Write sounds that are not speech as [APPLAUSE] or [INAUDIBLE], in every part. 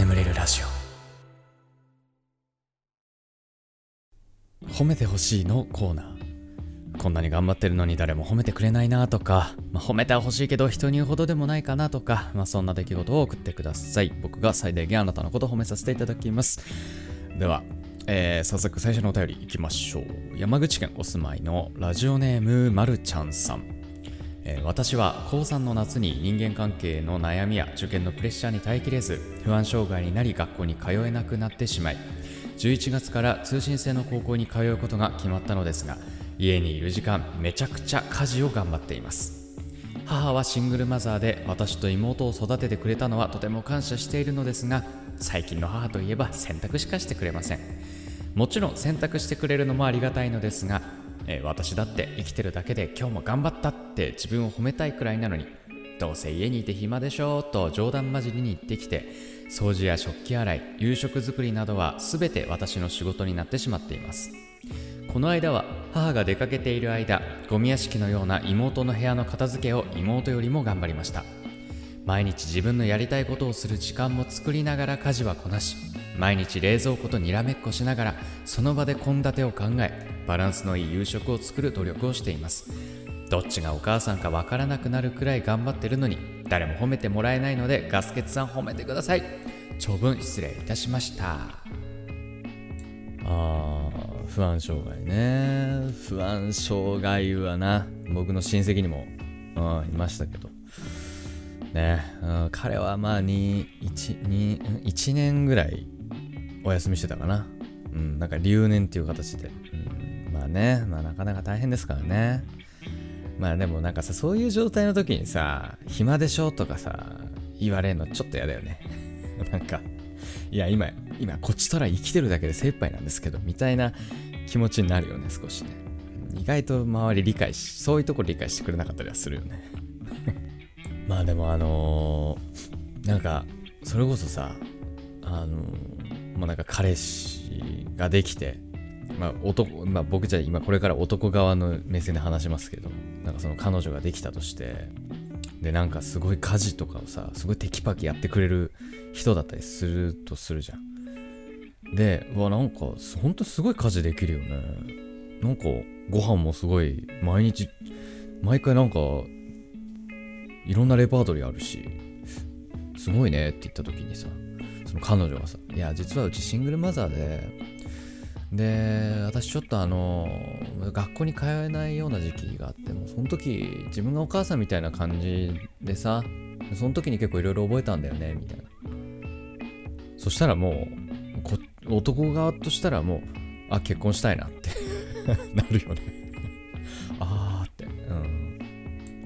眠れるラジオ。褒めてほしいのコーナー。こんなに頑張ってるのに誰も褒めてくれないなとか、まあ、褒めてほしいけど人に言うほどでもないかなとか、まあ、そんな出来事を送ってください。僕が最大限あなたのことを褒めさせていただきます。ではえー、早速最初のお便りいきましょう。山口県お住まいのラジオネームまるちゃんさん。え、私は高3の夏に人間関係の悩みや受験のプレッシャーに耐えきれず不安障害になり学校に通えなくなってしまい11月から通信制の高校に通うことが決まったのですが家にいる時間めちゃくちゃ家事を頑張っています。母はシングルマザーで私と妹を育ててくれたのはとても感謝しているのですが最近の母といえば洗濯しかしてくれません。もちろん洗濯してくれるのもありがたいのですがえー、私だって生きてるだけで今日も頑張ったって自分を褒めたいくらいなのにどうせ家にいて暇でしょうと冗談交じりに言ってきて掃除や食器洗い夕食作りなどは全て私の仕事になってしまっています。この間は母が出かけている間ゴミ屋敷のような妹の部屋の片付けを妹よりも頑張りました。毎日自分のやりたいことをする時間も作りながら家事はこなし毎日冷蔵庫とにらめっこしながらその場で献立を考えバランスのいい夕食を作る努力をしています。どっちがお母さんかわからなくなるくらい頑張ってるのに誰も褒めてもらえないのでガスケツさん褒めてください。長文失礼いたしました。あー不安障害ね。不安障害はな僕の親戚にも、うん、いましたけど。ね、うん、彼はまあ 2, 1, 2 1年ぐらいお休みしてたかなうんなんか留年っていう形で、うんまあね、まあなかなか大変ですからね。まあでもなんかさ、そういう状態の時にさ、暇でしょとかさ、言われるのちょっと嫌だよね。[LAUGHS] なんか、いや今、今こっちとら生きてるだけで精一杯なんですけど、みたいな気持ちになるよね、少しね。意外と周り理解し、そういうとこ理解してくれなかったりはするよね。[LAUGHS] まあでもあのー、なんか、それこそさ、あのー、もうなんか彼氏ができて、まあ男まあ、僕じゃ今これから男側の目線で話しますけどなんかその彼女ができたとしてでなんかすごい家事とかをさすごいテキパキやってくれる人だったりするとするじゃん。でうわなんかほんとすごい家事できるよね。なんかご飯もすごい毎日毎回なんかいろんなレパートリーあるしすごいねって言った時にさその彼女がさ「いや実はうちシングルマザーでで私ちょっとあの学校に通えないような時期があってもその時自分がお母さんみたいな感じでさその時に結構いろいろ覚えたんだよねみたいな。そしたらもう男側としたらもうあ結婚したいなって [LAUGHS] なるよね。[LAUGHS] あー。ってうん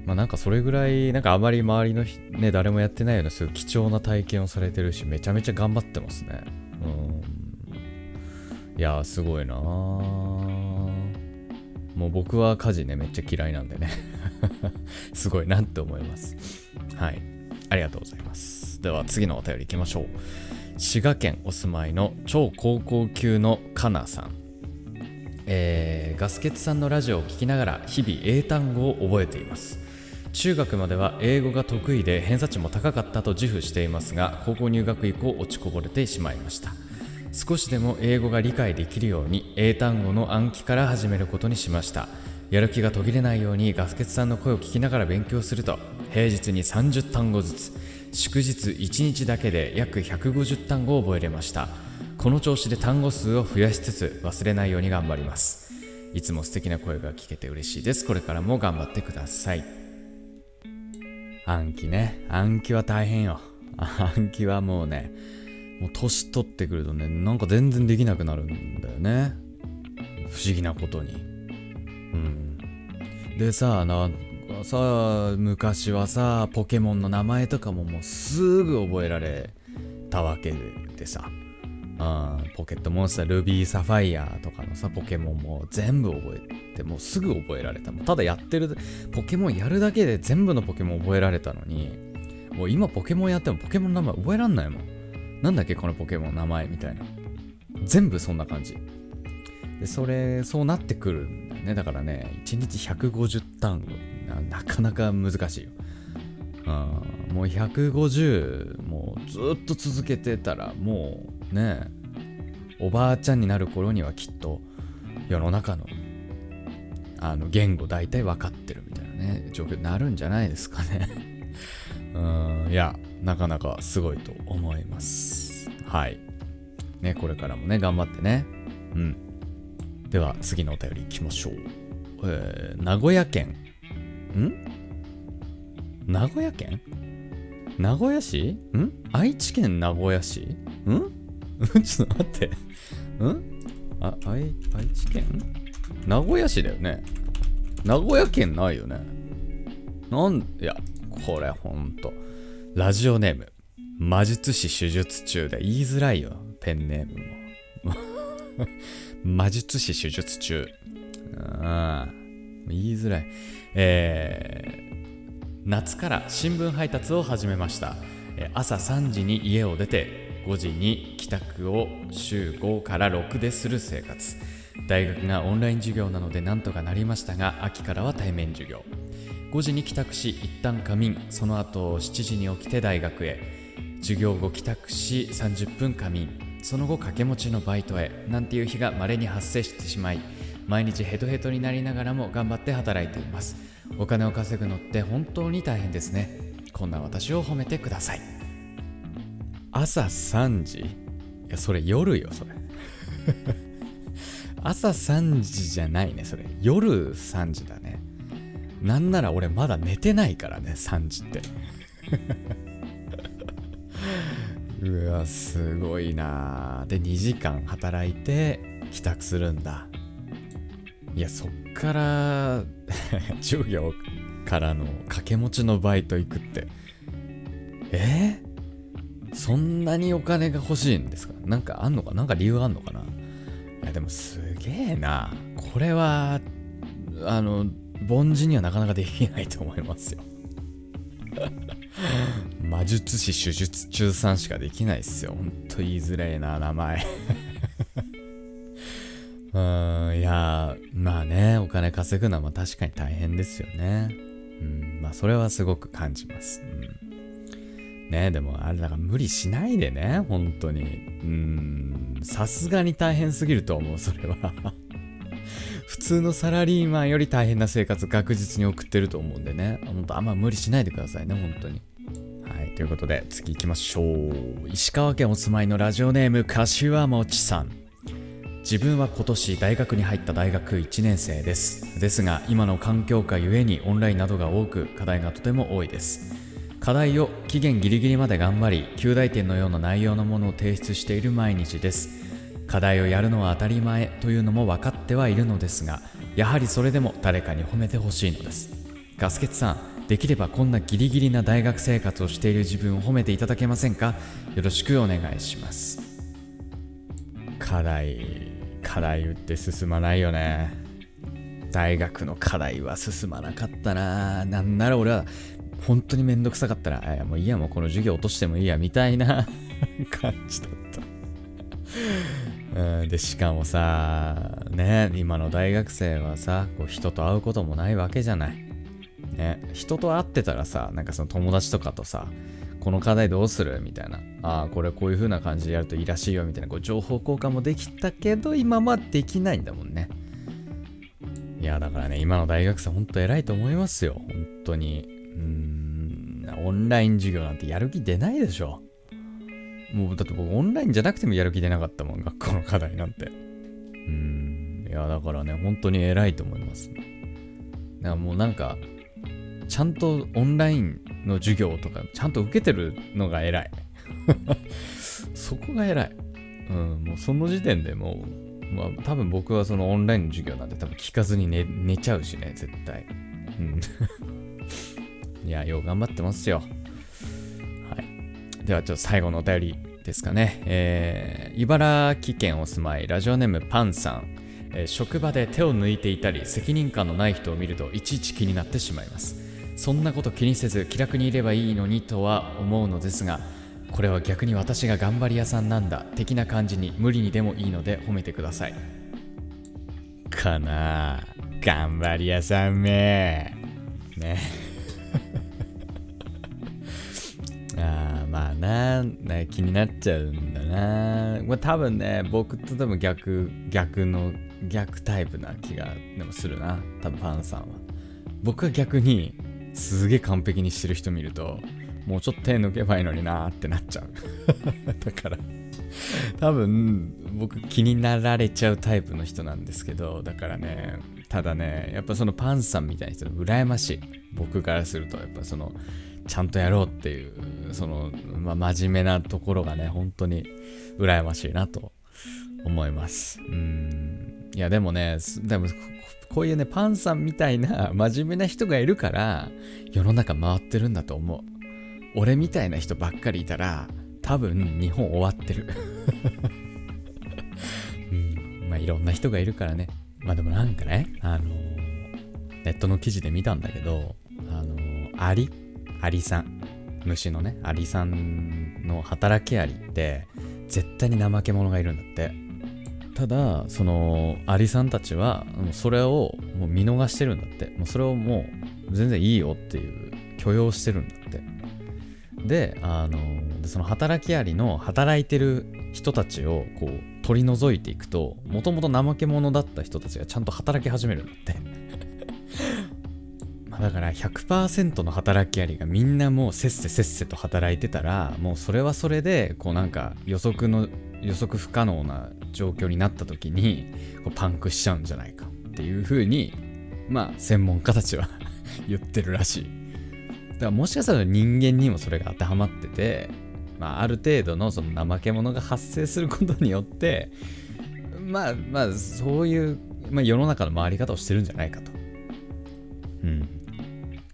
まあなんかそれぐらいなんかあまり周りのね誰もやってないようなそうい貴重な体験をされてるしめちゃめちゃ頑張ってますねうんいやすごいなもう僕は家事ね、めっちゃ嫌いなんでね [LAUGHS] すごいなって思います。はい。ありがとうございます。では次のお便り行きましょう。滋賀県お住まいの超高校級のかなさん。えー、ガスケツさんのラジオを聴きながら日々英単語を覚えています。中学までは英語が得意で偏差値も高かったと自負していますが高校入学以降落ちこぼれてしまいました。少しでも英語が理解できるように英単語の暗記から始めることにしました。やる気が途切れないようにガスケツさんの声を聞きながら勉強すると平日に30単語ずつ祝日1日だけで約150単語を覚えれました。この調子で単語数を増やしつつ忘れないように頑張ります。いつも素敵な声が聞けて嬉しいです。これからも頑張ってください。暗記ね暗記は大変よ [LAUGHS] 暗記はもうねもう年取ってくるとね、なんか全然できなくなるんだよね。不思議なことに。うん。でさ、なんかさ、昔はさ、ポケモンの名前とかももうすぐ覚えられたわけでさ。うん、ポケットモンスター、ルビーサファイアとかのさ、ポケモンも全部覚えて、もうすぐ覚えられた。もうただやってる、ポケモンやるだけで全部のポケモン覚えられたのに、もう今ポケモンやってもポケモンの名前覚えらんないもん。なんだっけこのポケモンの名前みたいな。全部そんな感じ。で、それ、そうなってくるんだよね。だからね、1日150単語な、なかなか難しいよ。うん、もう150もうずっと続けてたらもうねおばあちゃんになる頃にはきっと世の中のあの言語大体分かってるみたいなね状況になるんじゃないですかね。[LAUGHS] うんいやなかなかすごいと思います。はい。ねこれからもね頑張ってね。うん。では次のお便りいきましょう、えー、名古屋県。ん？名古屋県？名古屋市？ん？愛知県名古屋市？ん？[LAUGHS] ちょっと待って。うん？あ、愛、愛知県？名古屋市だよね。名古屋県ないよね。なん、いや、これほんと。ラジオネーム。魔術師手術中で言いづらいよ。ペンネームも。[LAUGHS] 魔術師手術中。ああ、言いづらい。えー、夏から新聞配達を始めました。朝3時に家を出て5時に帰宅を週5から6でする生活。大学がオンライン授業なのでなんとかなりましたが秋からは対面授業。5時に帰宅し一旦仮眠。その後7時に起きて大学へ。授業後帰宅し30分仮眠。その後掛け持ちのバイトへ。なんていう日が稀に発生してしまい毎日ヘトヘトになりながらも頑張って働いています。お金を稼ぐのって本当に大変ですね。こんな私を褒めてください。朝3時いや、それ夜よ、それ。[LAUGHS] 朝3時じゃないね、それ。夜3時だね。なんなら俺まだ寝てないからね、3時って。[LAUGHS] うわ、すごいなで、2時間働いて帰宅するんだ。いや、そっから [LAUGHS] 授業からの掛け持ちのバイト行くって。え？ー、そんなにお金が欲しいんですか？なんかあんのか？なんか理由あんのかな？いやでもすげえな。これは、あの、凡人にはなかなかできないと思いますよ。[LAUGHS] 魔術師手術中さんしかできないっすよ。ほんと言いづらいな、名前。[LAUGHS] うん、いや、まあね、お金稼ぐのはまあ確かに大変ですよね。うん、まあそれはすごく感じます。うんねでもあれだから無理しないでね、本当に。うん、さすがに大変すぎると思う、それは [LAUGHS] 普通のサラリーマンより大変な生活確実に送ってると思うんでね。本当あんま無理しないでくださいね、本当に。はい、ということで次行きましょう。石川県お住まいのラジオネーム、柏餅さん。自分は今年大学に入った大学1年生です。ですが、今の環境下ゆえにオンラインなどが多く、課題がとても多いです。課題を期限ギリギリまで頑張り旧大点のような内容のものを提出している毎日です。課題をやるのは当たり前というのも分かってはいるのですがやはりそれでも誰かに褒めてほしいのです。ガスケツさんできればこんなギリギリな大学生活をしている自分を褒めていただけませんか？よろしくお願いします。課題課題打って進まないよね。大学の課題は進まなかったな。なんなら俺は本当にめんどくさかったら、いやもういいや、もうこの授業落としてもいいや、みたいな [LAUGHS] 感じだった [LAUGHS] うん。で、しかもさ、ね、今の大学生はさ、こう人と会うこともないわけじゃない。ね、人と会ってたらさ、なんかその友達とかとさ、この課題どうするみたいな。ああ、これこういう風な感じでやるといいらしいよ、みたいな、こう情報交換もできたけど、今はできないんだもんね。いや、だからね、今の大学生ほんと偉いと思いますよ。本当に。うーん、オンライン授業なんてやる気出ないでしょ。もうだって僕オンラインじゃなくてもやる気出なかったもん、学校の課題なんて。うん、いやだからね、本当に偉いと思います。だからもうなんか、ちゃんとオンラインの授業とか、ちゃんと受けてるのが偉い。[LAUGHS] そこが偉い。うん、もうその時点でもう、まあ多分僕はそのオンラインの授業なんて多分聞かずに寝寝ちゃうしね、絶対。うんいや、よう頑張ってますよ。はい。では、ちょっと最後のお便りですかね。えー、茨城県お住まい、ラジオネームパンさん。えー、職場で手を抜いていたり、責任感のない人を見るといちいち気になってしまいます。そんなこと気にせず気楽にいればいいのにとは思うのですが、これは逆に私が頑張り屋さんなんだ的な感じに無理にでもいいので褒めてください。かな頑張り屋さんめ。ね。[LAUGHS] ああまあな気になっちゃうんだな。まあ多分ね僕と多分逆逆の逆タイプな気がでもするな。多分ファンさんは。僕は逆にすげえ完璧にしてる人見るともうちょっと手抜けばいいのになーってなっちゃう。[LAUGHS] だから多分僕気になられちゃうタイプの人なんですけどだからねただねやっぱそのパンさんみたいな人羨ましい。僕からするとやっぱそのちゃんとやろうっていうその、まあ、真面目なところがね本当に羨ましいなと思います。うん。いやでもねでもこういうねパンさんみたいな真面目な人がいるから世の中回ってるんだと思う。俺みたいな人ばっかりいたら多分日本終わってる。[LAUGHS] うん。まあいろんな人がいるからねまあでもなんかねあのネットの記事で見たんだけどあのアリ？アリさん。虫のねアリさんの働きアリって絶対に怠け者がいるんだって。ただそのアリさんたちはそれをもう見逃してるんだって。もうそれをもう全然いいよっていう許容してるんだって。であのその働きアリの働いてる人たちをこう取り除いていくともともと怠け者だった人たちがちゃんと働き始めるんだって。[LAUGHS] まだから100%の働きアリがみんなもうせっせせっせと働いてたらもうそれはそれでこうなんか予測の予測不可能な状況になった時にこうパンクしちゃうんじゃないかっていうふうにまあ専門家たちは [LAUGHS] 言ってるらしい。だからもしかしたら人間にもそれが当てはまっててまあ、ある程度のその怠け者が発生することによってまあまあそういう、まあ、世の中の回り方をしてるんじゃないかと。うん。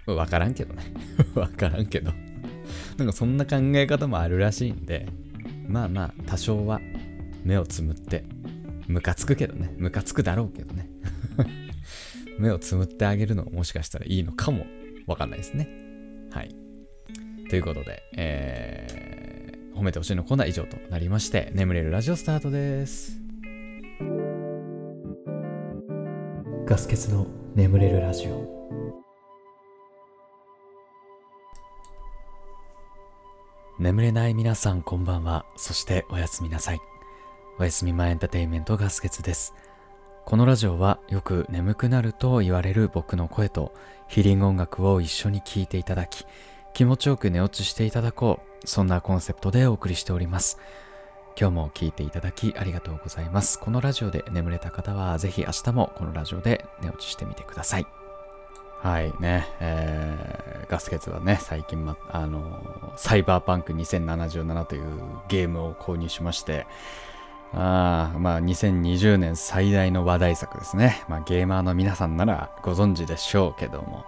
分からんけどね。[LAUGHS] 分からんけど。なんかそんな考え方もあるらしいんでまあまあ多少は目をつむってムカつくけどね。ムカつくだろうけどね。[LAUGHS] 目をつむってあげるのももしかしたらいいのかもわかんないですね。はい。ということで、えー褒めてほしいのコーナー以上となりまして、眠れるラジオスタートです。ガス欠の眠れるラジオ。眠れない皆さんこんばんは。そしておやすみなさい。おやすみ前エンターテインメントガス欠です。このラジオはよく眠くなると言われる僕の声とヒーリング音楽を一緒に聴いていただき、気持ちよく寝落ちしていただこう。そんなコンセプトでお送りしております。今日も聴いていただきありがとうございます。このラジオで眠れた方はぜひ明日もこのラジオで寝落ちしてみてください。はいね、えー、ガスケツはね、最近、ま、あのサイバーパンク2077というゲームを購入しまして、あまあ、2020年最大の話題作ですね。まあ、ゲーマーの皆さんならご存知でしょうけども、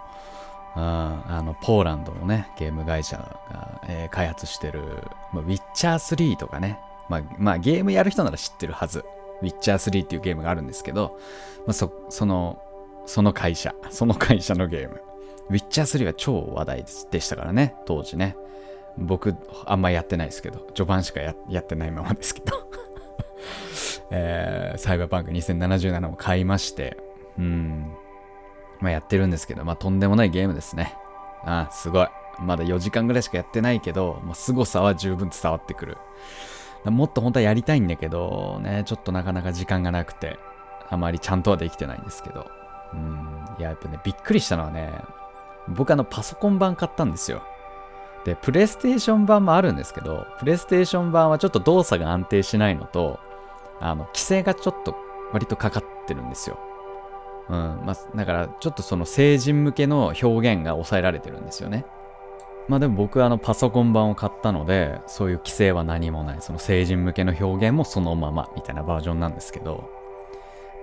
あのポーランドのねゲーム会社が、えー、開発してる、まあ、ウィッチャー3とかね、まあ、まあ、ゲームやる人なら知ってるはず。ウィッチャー3っていうゲームがあるんですけど、まあ、そそのその会社。その会社のゲーム。ウィッチャー3は超話題でしたからね。当時ね。僕あんまやってないですけど。序盤しかやってないままですけど。[LAUGHS] えー、サイバーパンク2077を買いまして。うん。まあ、やってるんですけど、まあ、とんでもないゲームですね。あすごい。まだ4時間ぐらいしかやってないけど、まあ、凄さは十分伝わってくる。もっと本当はやりたいんだけど、ね、ちょっとなかなか時間がなくて、あまりちゃんとはできてないんですけど。うん、いや、やっぱね、びっくりしたのはね、僕あのパソコン版買ったんですよ。で、プレイステーション版もあるんですけど、プレイステーション版はちょっと動作が安定しないのと、あの、規制がちょっと割とかかってるんですよ。うん。まあ、だからちょっとその成人向けの表現が抑えられてるんですよね。まあでも僕はあのパソコン版を買ったのでそういう規制は何もない。その成人向けの表現もそのままみたいなバージョンなんですけど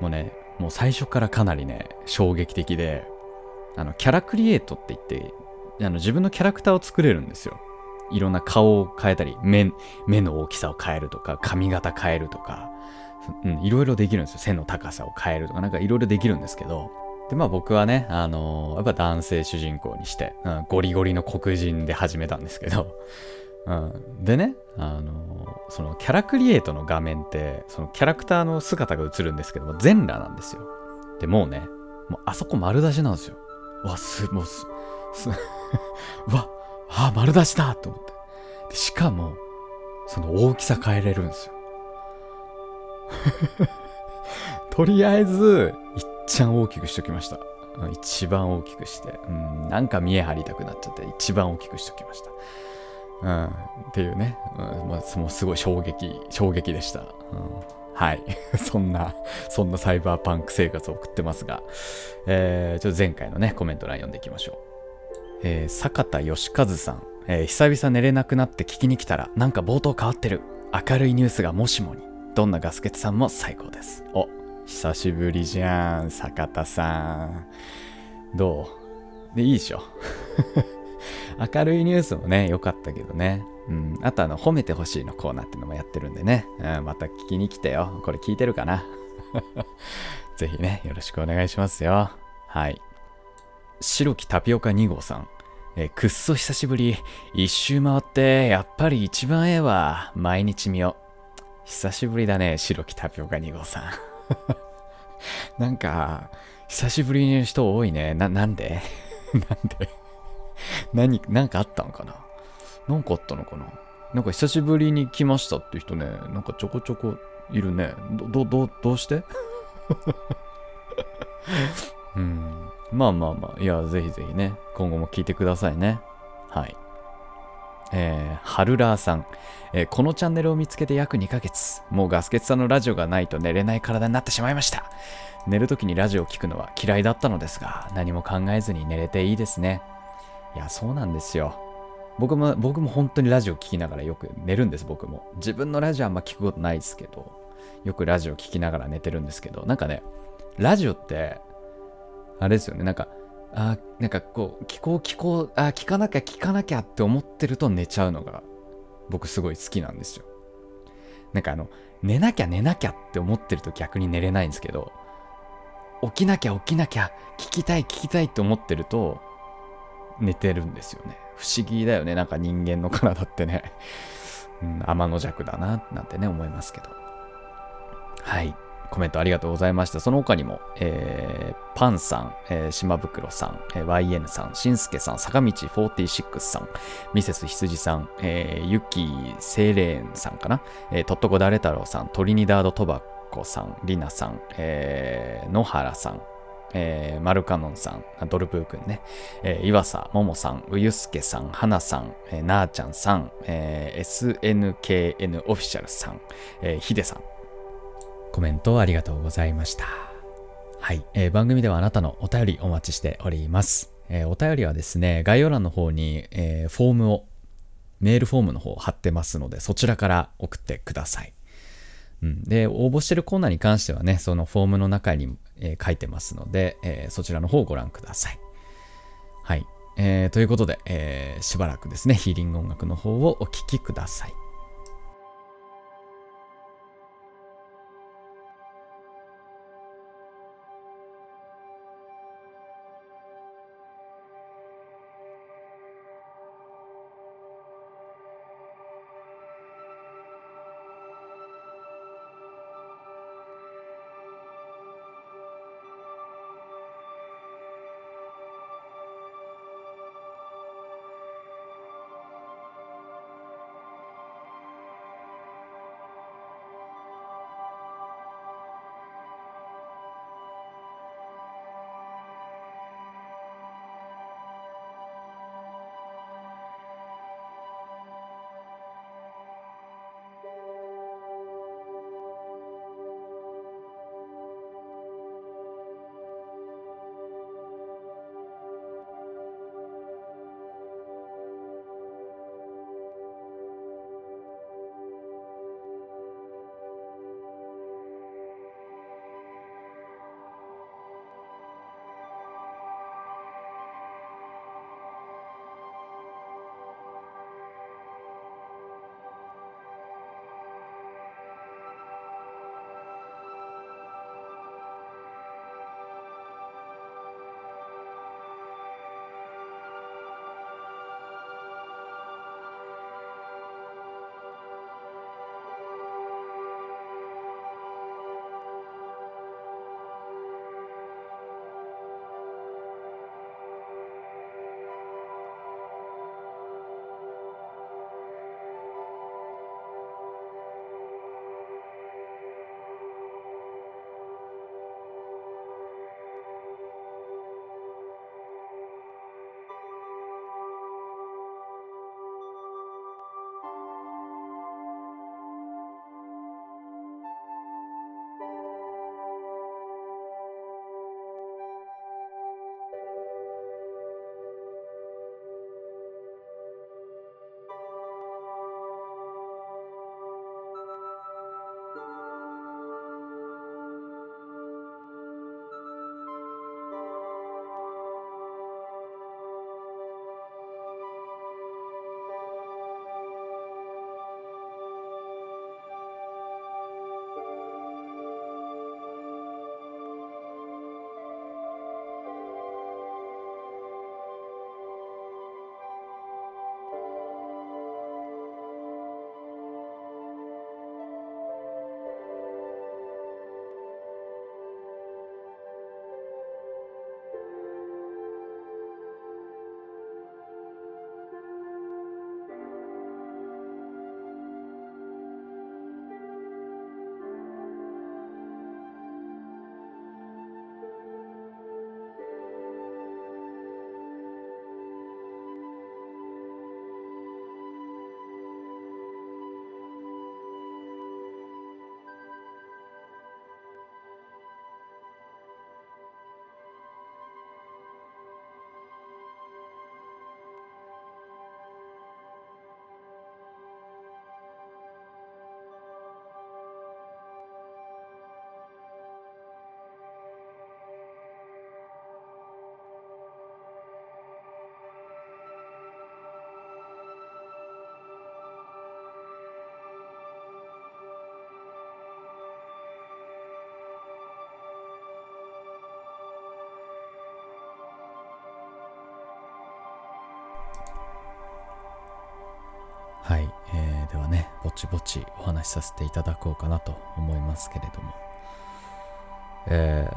もうねもう最初からかなりね衝撃的であのキャラクリエイトって言ってあの自分のキャラクターを作れるんですよ。いろんな顔を変えたり目目の大きさを変えるとか髪型変えるとか。うん、いろいろできるんですよ。背の高さを変えるとか、なんかいろいろできるんですけど、で、まあ僕はね、あのー、やっぱ男性主人公にして、うん、ゴリゴリの黒人で始めたんですけど、うん、でね、あのー、そのキャラクリエイトの画面って、そのキャラクターの姿が映るんですけども、全裸なんですよ。で、もうね、もうあそこ丸出しなんですよ。わ、す、もうす、す、[LAUGHS] わ、あ、丸出しだと思って。しかも、その大きさ変えれるんですよ。[LAUGHS] とりあえず、いっちゃん大きくしときました。一番大きくして、うん、なんか見え張りたくなっちゃって、一番大きくしときました。うん、っていうね、うんまあ、もうすごい衝撃、衝撃でした。うん、はい。[LAUGHS] そんな、そんなサイバーパンク生活を送ってますが、えー、ちょっと前回のね、コメント欄読んでいきましょう。えー、坂田義和さん、えー、久々寝れなくなって聞きに来たら、なんか冒頭変わってる。明るいニュースがもしもに。どんなガスケツさんも最高です。お、久しぶりじゃん、坂田さん。どう？で、いいでしょ？[LAUGHS] 明るいニュースもね、良かったけどね。うん。あとあの、褒めてほしいのコーナーってのもやってるんでね。うん、また聞きに来てよ。これ聞いてるかな？[LAUGHS] ぜひね、よろしくお願いしますよ。はい。白木タピオカ2号さん。えくっそ久しぶり。一周回って、やっぱり一番ええわ。毎日見よ。久しぶりだね、白木タピオカ2号さん。[LAUGHS] なんか、久しぶりに人多いね。な、なんで？[LAUGHS] なんで？何、なんかあったのかな？なんかあったのかな？なんか久しぶりに来ましたって人ね、なんかちょこちょこいるね。ど、ど、ど、どうして？[LAUGHS] うん。まあまあまあ、いや、ぜひぜひね、今後も聞いてくださいね。はい。えー、ハルラーさん、えー、このチャンネルを見つけて約2ヶ月。もうガスケツさんのラジオがないと寝れない体になってしまいました。寝るときにラジオを聞くのは嫌いだったのですが、何も考えずに寝れていいですね。いや、そうなんですよ。僕も、僕も本当にラジオ聞きながらよく寝るんです、僕も。自分のラジオあんま聞くことないですけど、よくラジオ聞きながら寝てるんですけど、なんかね、ラジオって、あれですよね、なんか、あなんかこう、聞こう聞こう、あ聞かなきゃ聞かなきゃって思ってると寝ちゃうのが、僕すごい好きなんですよ。なんかあの、寝なきゃ寝なきゃって思ってると逆に寝れないんですけど、起きなきゃ起きなきゃ、聞きたい聞きたいって思ってると、寝てるんですよね。不思議だよね、なんか人間の体ってね。うん、天の弱だな、なんてね、思いますけど。はい。コメントありがとうございました。その他にも、えー、パンさん、えー、島袋さん、えー、YN さん、しんすけさん、坂道46さん、ミセス羊さん、えー、ユキセイレーンさんかな、えー、トットコダレ太郎さん、トリニダードトバコさん、リナさん、えー、野原さん、えー、マルカノンさん、ドルプーくんね、えー、岩佐ももさん、うゆすけさん、はなさん、えー、なーちゃんさん、えー、SNKN オフィシャルさん、えー、ひでさん、コメントありがとうございました。はい、えー、番組ではあなたのお便りお待ちしております。えー、お便りはですね、概要欄の方に、えー、フォームを、メールフォームの方貼ってますので、そちらから送ってください。うん、で、応募してるコーナーに関してはね、そのフォームの中に、えー、書いてますので、えー、そちらの方をご覧ください。はい。えー、ということで、えー、しばらくですね、ヒーリング音楽の方をお聴きください。はい、えー、ではねぼちぼちお話しさせていただこうかなと思いますけれども。え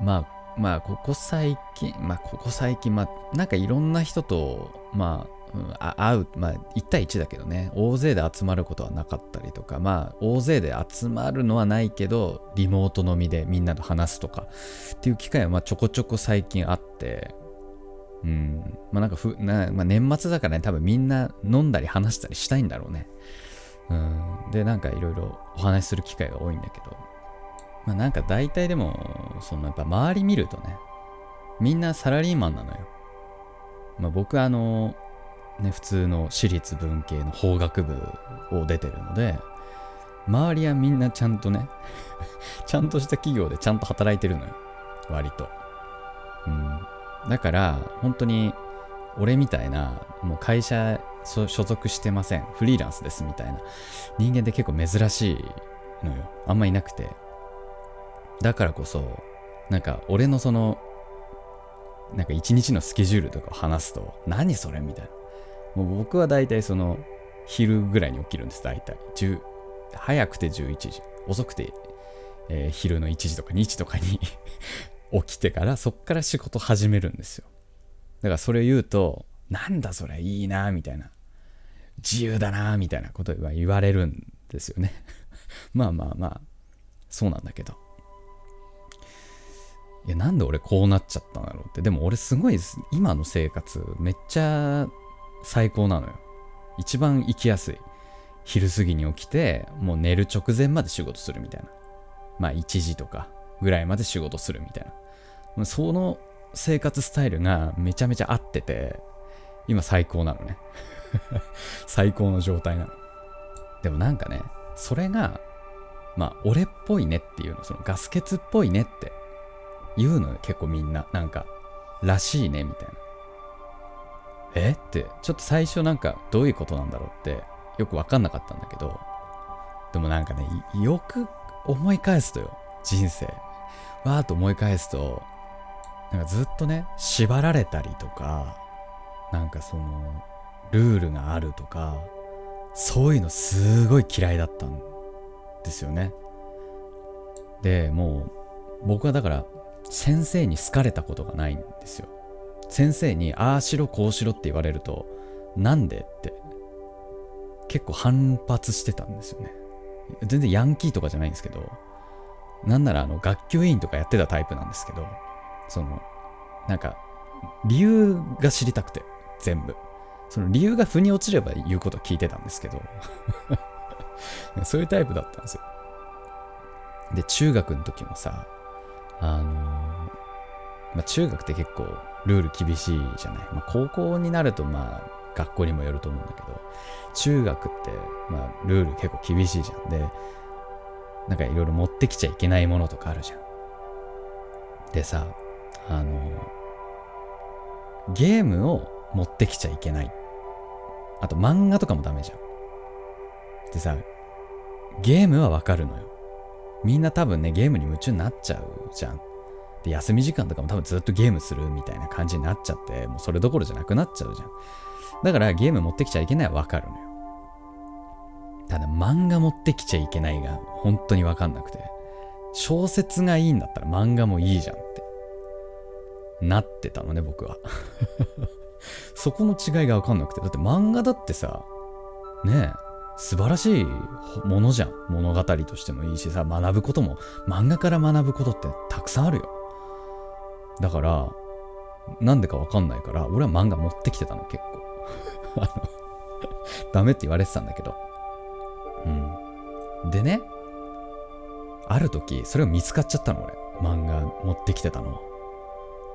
ー、まあまあここ最近まあここ最近まあなんかいろんな人とまあうん、会う、まあ、1対1だけどね、大勢で集まることはなかったりとか、まあ、大勢で集まるのはないけど、リモート飲みでみんなと話すとかっていう機会は、まあ、ちょこちょこ最近あって、うん、まあなんかふな、まあ、年末だからね、多分みんな飲んだり話したりしたいんだろうね。うん、で、なんかいろいろお話しする機会が多いんだけど、まあなんか大体でも、そのやっぱ周り見るとね、みんなサラリーマンなのよ。まあ僕あの、ね、普通の私立文系の法学部を出てるので、周りはみんなちゃんとね [LAUGHS] ちゃんとした企業でちゃんと働いてるのよ。割と。うん。だから、本当に、俺みたいな、もう会社所属してません。フリーランスですみたいな人間って結構珍しいのよ。あんまいなくて。だからこそ、なんか俺のその、なんか一日のスケジュールとかを話すと、何それみたいな。もう僕は大体その昼ぐらいに起きるんです、大体。10早くて11時、遅くて、えー、昼の1時とか2時とかに起きてからそっから仕事始めるんですよ。だからそれ言うと、なんだそれいいな、みたいな。自由だな、みたいなことは言われるんですよね [LAUGHS] まあまあまあ、そうなんだけど。いや、なんで俺こうなっちゃったんだろうって。でも俺すごい、今の生活めっちゃ最高なのよ。一番行きやすい。昼過ぎに起きて、もう寝る直前まで仕事するみたいな。まあ1時とかぐらいまで仕事するみたいな。その生活スタイルがめちゃめちゃ合ってて、今最高なのね。[LAUGHS] 最高の状態なの。でもなんかね、それが、まあ俺っぽいねっていうの、そのガス欠っぽいねって言うのよ、結構みんな。なんか、らしいねみたいな。えってちょっと最初なんかどういうことなんだろうってよく分かんなかったんだけどでもなんかねよく思い返すとよ人生。わーと思い返すとなんかずっとね縛られたりとかなんかそのルールがあるとかそういうのすごい嫌いだったんですよね。でもう僕はだから先生に好かれたことがないんですよ。先生にああしろこうしろって言われるとなんでって結構反発してたんですよね。全然ヤンキーとかじゃないんですけどなんならあの学級委員とかやってたタイプなんですけどそのなんか理由が知りたくて全部その理由が腑に落ちれば言うこと聞いてたんですけど [LAUGHS] そういうタイプだったんですよで中学の時もさあのー、まあ、中学って結構ルール厳しいじゃない。まあ、高校になるとまあ学校にもよると思うんだけど、中学ってまあルール結構厳しいじゃん。で、なんかいろいろ持ってきちゃいけないものとかあるじゃん。でさ、あの、ゲームを持ってきちゃいけない。あと漫画とかもダメじゃん。でさ、ゲームはわかるのよ。みんな多分ね、ゲームに夢中になっちゃうじゃん。で、休み時間とかも多分ずっとゲームするみたいな感じになっちゃって、もうそれどころじゃなくなっちゃうじゃん。だからゲーム持ってきちゃいけないはわかるのよ。ただ漫画持ってきちゃいけないが本当にわかんなくて、小説がいいんだったら漫画もいいじゃんって、なってたのね、僕は。[LAUGHS] そこの違いがわかんなくて、だって漫画だってさ、ねえ、素晴らしいものじゃん。物語としてもいいしさ、学ぶことも、漫画から学ぶことってたくさんあるよ。だから、なんでかわかんないから、俺は漫画持ってきてたの、結構。[LAUGHS] ダメって言われてたんだけど。うん。でね、ある時、それを見つかっちゃったの、俺。漫画持ってきてたの。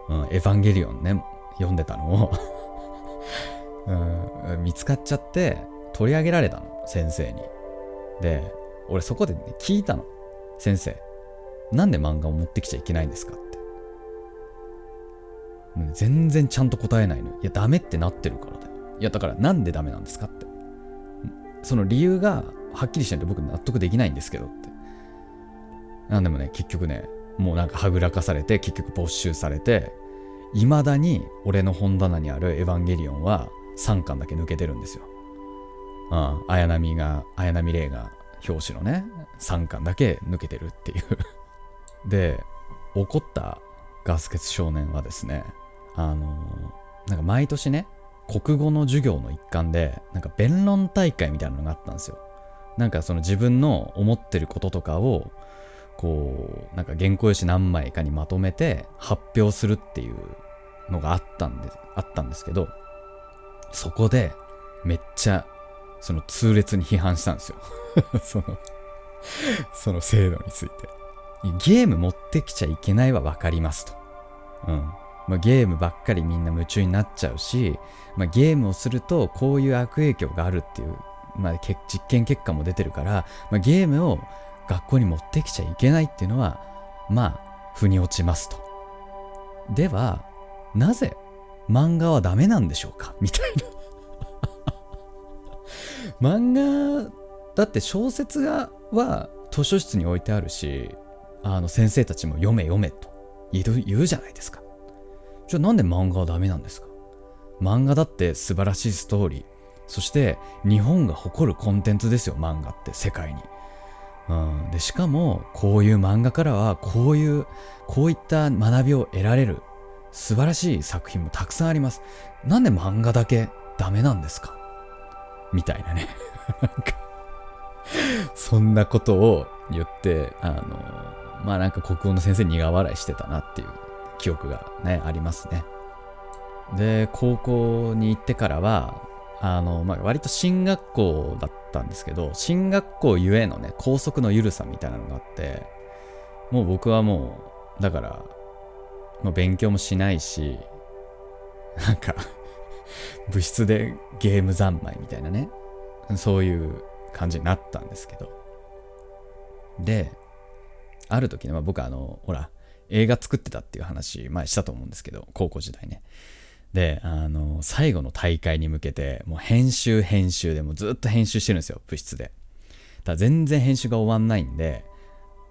うん、エヴァンゲリオンね、読んでたのを [LAUGHS] うん、見つかっちゃって、取り上げられたの、先生に。で、俺そこで、ね、聞いたの。先生、なんで漫画を持ってきちゃいけないんですかって全然ちゃんと答えないの。いや、ダメってなってるからだよ。いや、だからなんでダメなんですかって。その理由がはっきりしないと僕納得できないんですけどって。なんでもね、結局ね、もうなんかはぐらかされて、結局没収されて、未だに俺の本棚にあるエヴァンゲリオンは3巻だけ抜けてるんですよ。うん、綾波が綾波レイが表紙のね3巻だけ抜けてるっていうで怒ったガス欠少年はですねあのなんか毎年ね国語の授業の一環でなんか弁論大会みたいなのがあったんですよなんかその自分の思ってることとかをこうなんか原稿用紙何枚かにまとめて発表するっていうのがあったんであったんですけどそこでめっちゃその痛烈に批判したんですよ。[LAUGHS] そのその制度について。ゲーム持ってきちゃいけないは分かりますと。うん。まあ、ゲームばっかりみんな夢中になっちゃうし、まあ、ゲームをするとこういう悪影響があるっていう、まあ、実験結果も出てるから、まあ、ゲームを学校に持ってきちゃいけないっていうのはまあ腑に落ちますと。ではなぜ漫画はダメなんでしょうか？[LAUGHS] みたいな。漫画だって小説がは図書室に置いてあるしあの先生たちも読め読めと言う言うじゃないですか。じゃあなんで漫画はダメなんですか？漫画だって素晴らしいストーリー。そして日本が誇るコンテンツですよ、漫画って世界に。うん、でしかもこういう漫画からはこういうこういった学びを得られる素晴らしい作品もたくさんあります。なんで漫画だけダメなんですか？みたいなね。[LAUGHS] そんなことを言って、あの、まあなんか国語の先生苦笑いしてたなっていう記憶がね、ありますね。で、高校に行ってからは、あの、まあ、割と進学校だったんですけど、進学校ゆえのね、校則の緩さみたいなのがあって、もう僕はもう、だから、もう勉強もしないし、なんか [LAUGHS] 部室でゲーム三昧みたいなね、そういう感じになったんですけど。で、ある時ね、まあ、僕あの、ほら、映画作ってたっていう話、前したと思うんですけど、高校時代ね。で、あの、最後の大会に向けて、もう編集編集でもずっと編集してるんですよ、部室で。ただ全然編集が終わんないんで、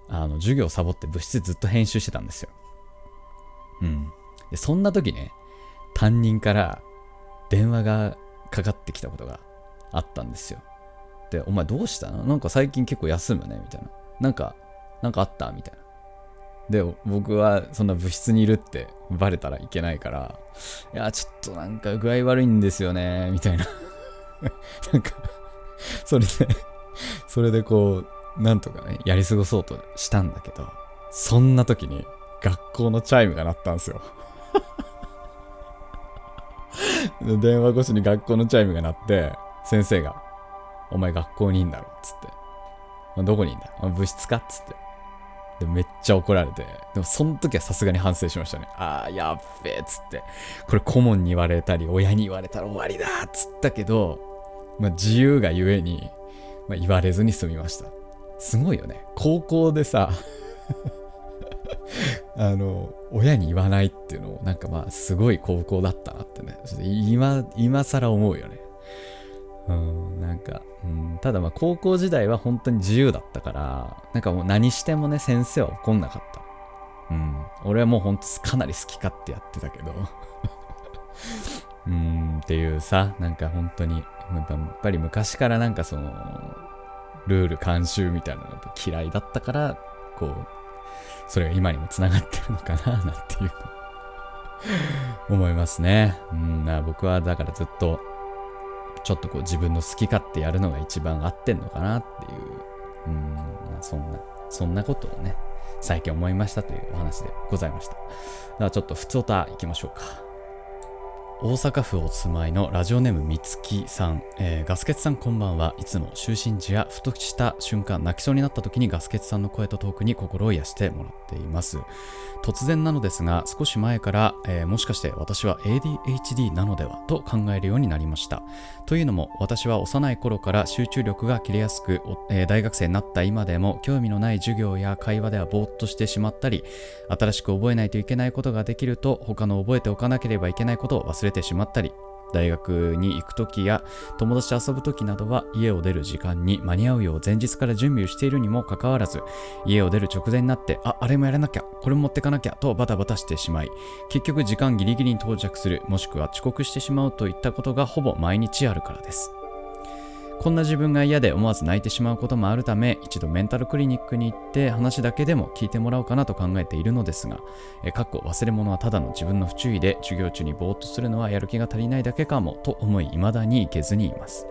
あの、授業サボって部室でずっと編集してたんですよ。うん。で、そんな時ね、担任から電話がかかってきたことがあったんですよ。で、お前どうしたの？なんか最近結構休むねみたいな。なんか、なんかあった？みたいな。で、僕はそんな部室にいるってバレたらいけないから、いや、ちょっとなんか具合悪いんですよね、みたいな。[LAUGHS] なんか、それでそれでこう、なんとかね、やり過ごそうとしたんだけど、そんな時に学校のチャイムが鳴ったんですよ [LAUGHS] 電話越しに学校のチャイムが鳴って、先生が、お前学校にいんだろ、っつって。どこにいんだ？部室かっつって。で、めっちゃ怒られて、でもその時はさすがに反省しましたね。ああ、やっべえ、つって。これ顧問に言われたり、親に言われたら終わりだっつったけど、まあ、自由がゆえに、まあ、言われずに済みました。すごいよね。高校でさ [LAUGHS] あの、親に言わないっていうのも、なんかまあ、すごい高校だったなってね。今、今更思うよね。うん、なんか、うん、ただまあ高校時代は本当に自由だったから、なんかもう何してもね、先生は怒んなかった。うん、俺はもう本当かなり好き勝手やってたけど。[LAUGHS] うん、っていうさ、なんか本当に、やっぱり昔からなんかその、ルール慣習みたいなのが嫌いだったから、こう、それが今にもつながってるのかな、なんていう思いますね。うん、僕はだからずっと、ちょっとこう自分の好き勝手やるのが一番合ってんのかなっていう、うん、そんな、そんなことをね、最近思いましたというお話でございました。ではちょっと普通歌いきましょうか。大阪府お住まいのラジオネームみつきさん、えー、ガスケツさんこんばんは。いつも就寝時やふとした瞬間泣きそうになった時にガスケツさんの声とトークに心を癒してもらっています。突然なのですが少し前から、えー、もしかして私は ADHD なのではと考えるようになりました。というのも私は幼い頃から集中力が切れやすく、えー、大学生になった今でも興味のない授業や会話ではぼーっとしてしまったり新しく覚えないといけないことができると他の覚えておかなければいけないことを忘れれてしまったり大学に行く時や友達と遊ぶ時などは家を出る時間に間に合うよう前日から準備をしているにもかかわらず家を出る直前になってああれもやらなきゃこれも持ってかなきゃとバタバタしてしまい結局時間ギリギリに到着するもしくは遅刻してしまうといったことがほぼ毎日あるからです。こんな自分が嫌で思わず泣いてしまうこともあるため一度メンタルクリニックに行って話だけでも聞いてもらおうかなと考えているのですが、えかっこ忘れ物はただの自分の不注意で授業中にぼーっとするのはやる気が足りないだけかもと思い未だに行けずにいます。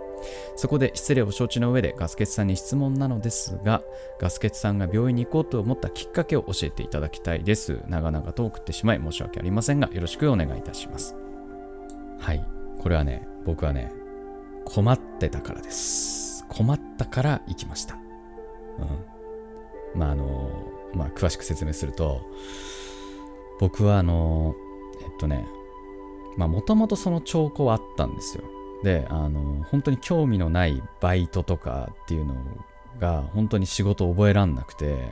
そこで失礼を承知の上でガスケツさんに質問なのですがガスケツさんが病院に行こうと思ったきっかけを教えていただきたいです。長々と送ってしまい申し訳ありませんがよろしくお願いいたします。はい。これはね僕はね困ってたからです。困ったから行きました。うん。まああのまあ詳しく説明すると僕はあのえっとねまあもともとその兆候はあったんですよ。であの本当に興味のないバイトとかっていうのが本当に仕事を覚えらんなくて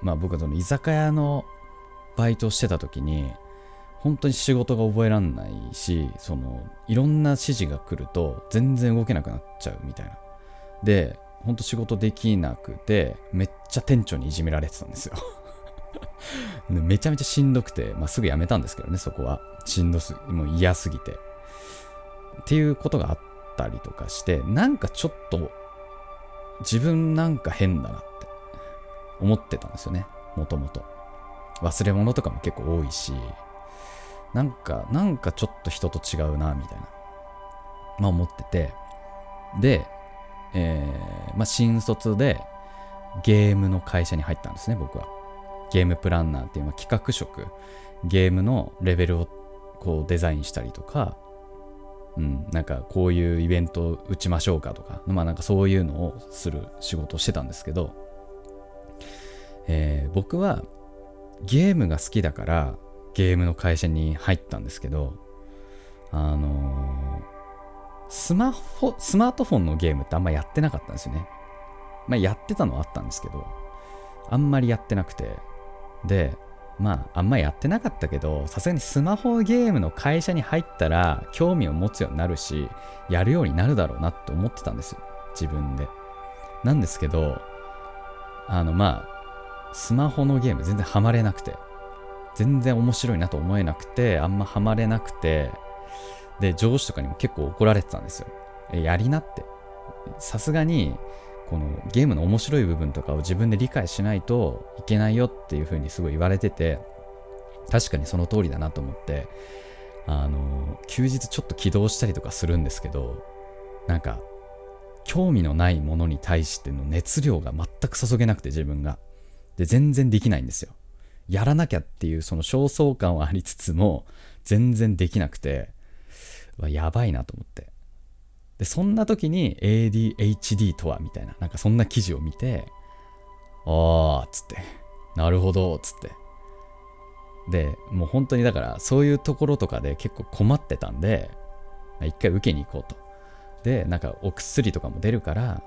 まあ僕はその居酒屋のバイトをしてた時に本当に仕事が覚えらんないしそのいろんな指示が来ると全然動けなくなっちゃうみたいな。で本当仕事できなくてめっちゃ店長にいじめられてたんですよ。[LAUGHS] めちゃめちゃしんどくて、まあ、すぐ辞めたんですけどねそこは。しんどすもう嫌すぎて。っていうことがあったりとかしてなんかちょっと自分なんか変だなって思ってたんですよね。もともと忘れ物とかも結構多いし。なんかなんかちょっと人と違うなみたいな。まあ思ってて。で、えー、まあ新卒でゲームの会社に入ったんですね僕は。ゲームプランナーっていう、まあ、企画職。ゲームのレベルをこうデザインしたりとかうん、なんかこういうイベントを打ちましょうかとか、まあなんかそういうのをする仕事をしてたんですけど、えー、僕はゲームが好きだからゲームの会社に入ったんですけど、あの、スマホ、スマートフォンのゲームってあんまやってなかったんですよね。まあやってたのはあったんですけど、あんまりやってなくて、で、まあ、あんまやってなかったけど、さすがにスマホゲームの会社に入ったら、興味を持つようになるし、やるようになるだろうなって思ってたんですよ。自分で。なんですけど、あの、まあ、スマホのゲーム全然ハマれなくて、全然面白いなと思えなくて、あんまハマれなくて、で、上司とかにも結構怒られてたんですよ。え、やりなって。さすがに、このゲームの面白い部分とかを自分で理解しないといけないよっていう風にすごい言われてて確かにその通りだなと思ってあの休日ちょっと起動したりとかするんですけどなんか興味のないものに対しての熱量が全く注げなくて自分がで全然できないんですよやらなきゃっていうその焦燥感はありつつも全然できなくてやばいなと思ってで、そんな時に ADHD とはみたいな、なんかそんな記事を見て、ああっ、つって、なるほどっ、つって。で、もう本当にだからそういうところとかで結構困ってたんで、一回受けに行こうと。で、なんかお薬とかも出るから、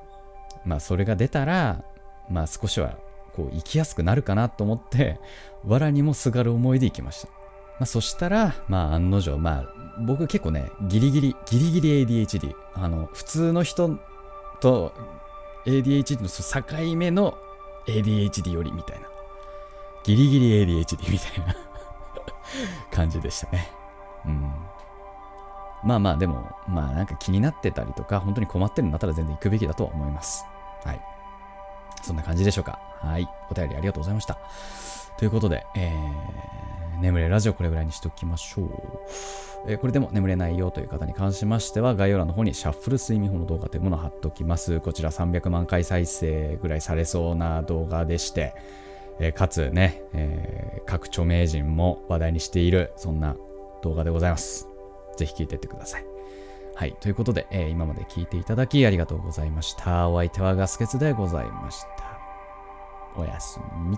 まあそれが出たら、まあ少しはこう生きやすくなるかなと思って、藁にもすがる思いで行きました。まあそしたら、まあ案の定、まあ僕結構ね、ギリギリ、ギリギリ ADHD。あの、普通の人と ADHD の境目の ADHD よりみたいな。ギリギリ ADHD みたいな [LAUGHS] 感じでしたね。うん。まあまあでも、まあなんか気になってたりとか、本当に困ってるんだったら全然行くべきだとは思います。はい。そんな感じでしょうか。はい。お便りありがとうございました。ということで、えー、眠れラジオこれぐらいにしておきましょう。えー、これでも眠れないよという方に関しましては、概要欄の方にシャッフル睡眠法の動画というものを貼っておきます。こちら300万回再生ぐらいされそうな動画でして、えー、かつね、えー、各著名人も話題にしている、そんな動画でございます。ぜひ聞いていってください。はい。ということで、えー、今まで聞いていただきありがとうございました。お相手はガスケツでございました。おやすみ。